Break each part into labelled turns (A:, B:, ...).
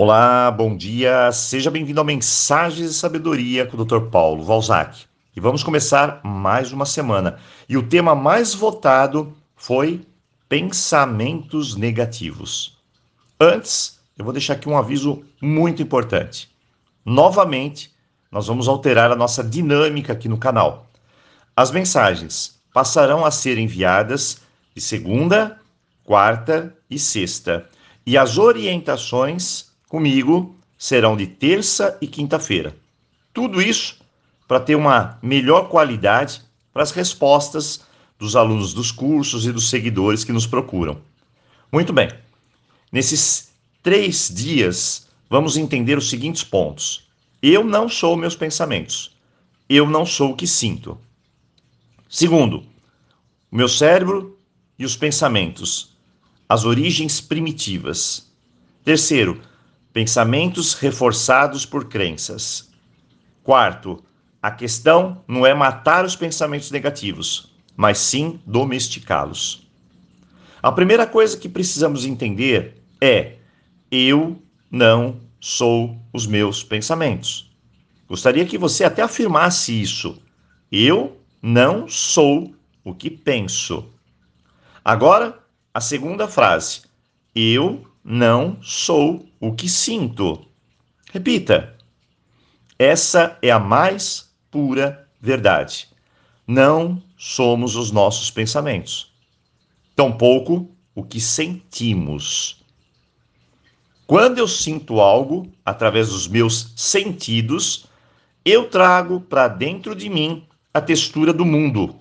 A: Olá, bom dia, seja bem-vindo ao Mensagens de Sabedoria com o Dr. Paulo Valzac. E vamos começar mais uma semana. E o tema mais votado foi pensamentos negativos. Antes, eu vou deixar aqui um aviso muito importante. Novamente, nós vamos alterar a nossa dinâmica aqui no canal. As mensagens passarão a ser enviadas de segunda, quarta e sexta. E as orientações comigo serão de terça e quinta-feira. Tudo isso para ter uma melhor qualidade para as respostas dos alunos dos cursos e dos seguidores que nos procuram. Muito bem, nesses três dias vamos entender os seguintes pontos. Eu não sou meus pensamentos. Eu não sou o que sinto. Segundo, o meu cérebro e os pensamentos, as origens primitivas. Terceiro, pensamentos reforçados por crenças. Quarto, a questão não é matar os pensamentos negativos, mas sim domesticá-los. A primeira coisa que precisamos entender é: eu não sou os meus pensamentos. Gostaria que você até afirmasse isso. Eu não sou o que penso. Agora, a segunda frase. Eu não sou o que sinto. Repita. Essa é a mais pura verdade. Não somos os nossos pensamentos, tampouco o que sentimos. Quando eu sinto algo através dos meus sentidos, eu trago para dentro de mim a textura do mundo.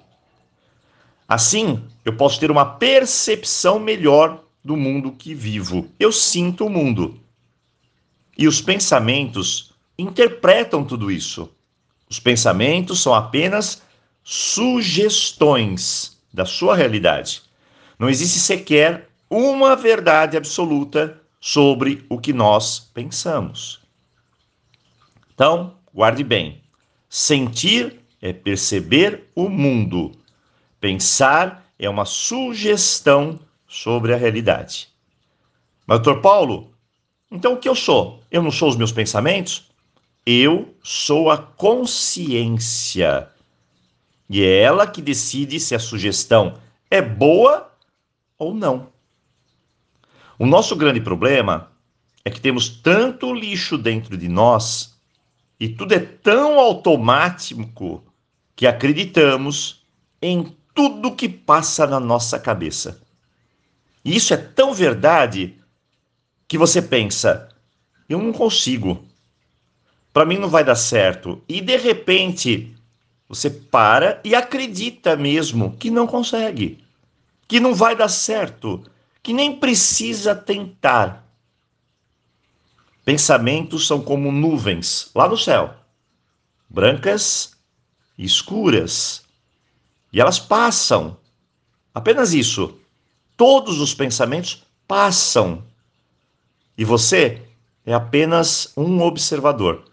A: Assim, eu posso ter uma percepção melhor do mundo que vivo. Eu sinto o mundo. E os pensamentos interpretam tudo isso. Os pensamentos são apenas sugestões da sua realidade. Não existe sequer uma verdade absoluta sobre o que nós pensamos. Então, guarde bem: sentir é perceber o mundo, pensar é uma sugestão sobre a realidade. Mas, doutor Paulo, então o que eu sou? Eu não sou os meus pensamentos? Eu sou a consciência. E é ela que decide se a sugestão é boa ou não. O nosso grande problema é que temos tanto lixo dentro de nós e tudo é tão automático que acreditamos em tudo que passa na nossa cabeça. E isso é tão verdade que você pensa: eu não consigo. Para mim não vai dar certo. E de repente, você para e acredita mesmo que não consegue, que não vai dar certo, que nem precisa tentar. Pensamentos são como nuvens lá no céu, brancas e escuras. E elas passam. Apenas isso todos os pensamentos passam. E você é apenas um observador,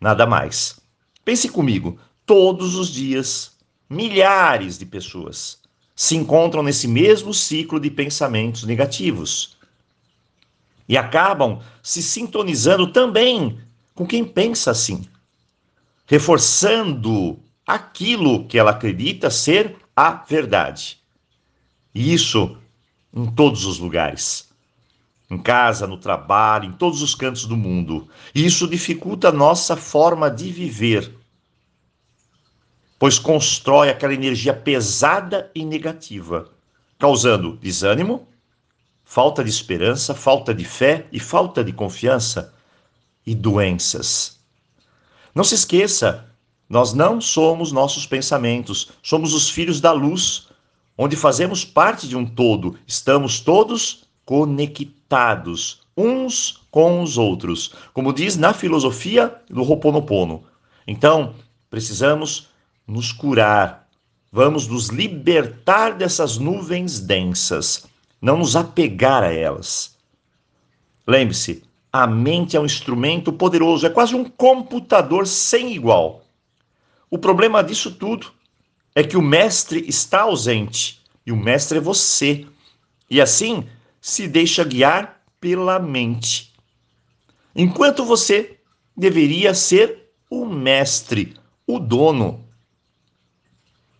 A: nada mais. Pense comigo, todos os dias, milhares de pessoas se encontram nesse mesmo ciclo de pensamentos negativos. E acabam se sintonizando também com quem pensa assim, reforçando aquilo que ela acredita ser a verdade. E isso em todos os lugares. Em casa, no trabalho, em todos os cantos do mundo. E isso dificulta a nossa forma de viver, pois constrói aquela energia pesada e negativa, causando desânimo, falta de esperança, falta de fé e falta de confiança e doenças. Não se esqueça, nós não somos nossos pensamentos, somos os filhos da luz onde fazemos parte de um todo, estamos todos conectados uns com os outros, como diz na filosofia do Ho'oponopono. Então, precisamos nos curar, vamos nos libertar dessas nuvens densas, não nos apegar a elas. Lembre-se, a mente é um instrumento poderoso, é quase um computador sem igual. O problema disso tudo é que o mestre está ausente e o mestre é você. E assim se deixa guiar pela mente. enquanto você deveria ser o mestre, o dono.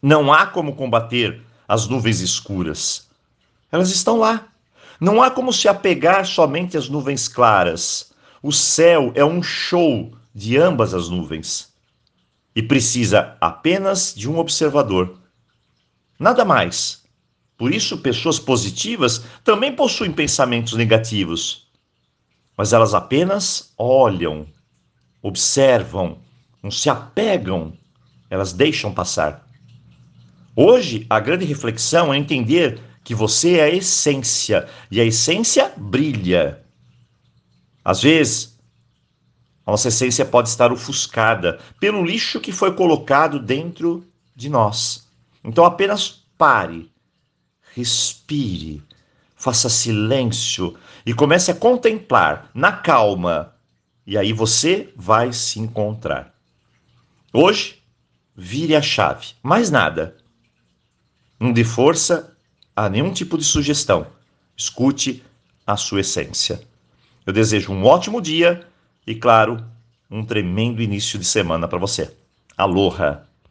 A: Não há como combater as nuvens escuras. Elas estão lá. Não há como se apegar somente às nuvens claras. O céu é um show de ambas as nuvens e precisa apenas de um observador. Nada mais. Por isso, pessoas positivas também possuem pensamentos negativos, mas elas apenas olham, observam, não se apegam, elas deixam passar. Hoje, a grande reflexão é entender que você é a essência e a essência brilha. Às vezes, nossa essência pode estar ofuscada pelo lixo que foi colocado dentro de nós. Então apenas pare, respire, faça silêncio e comece a contemplar na calma. E aí você vai se encontrar. Hoje, vire a chave. Mais nada. Não dê força a nenhum tipo de sugestão. Escute a sua essência. Eu desejo um ótimo dia e, claro, um tremendo início de semana para você. Aloha!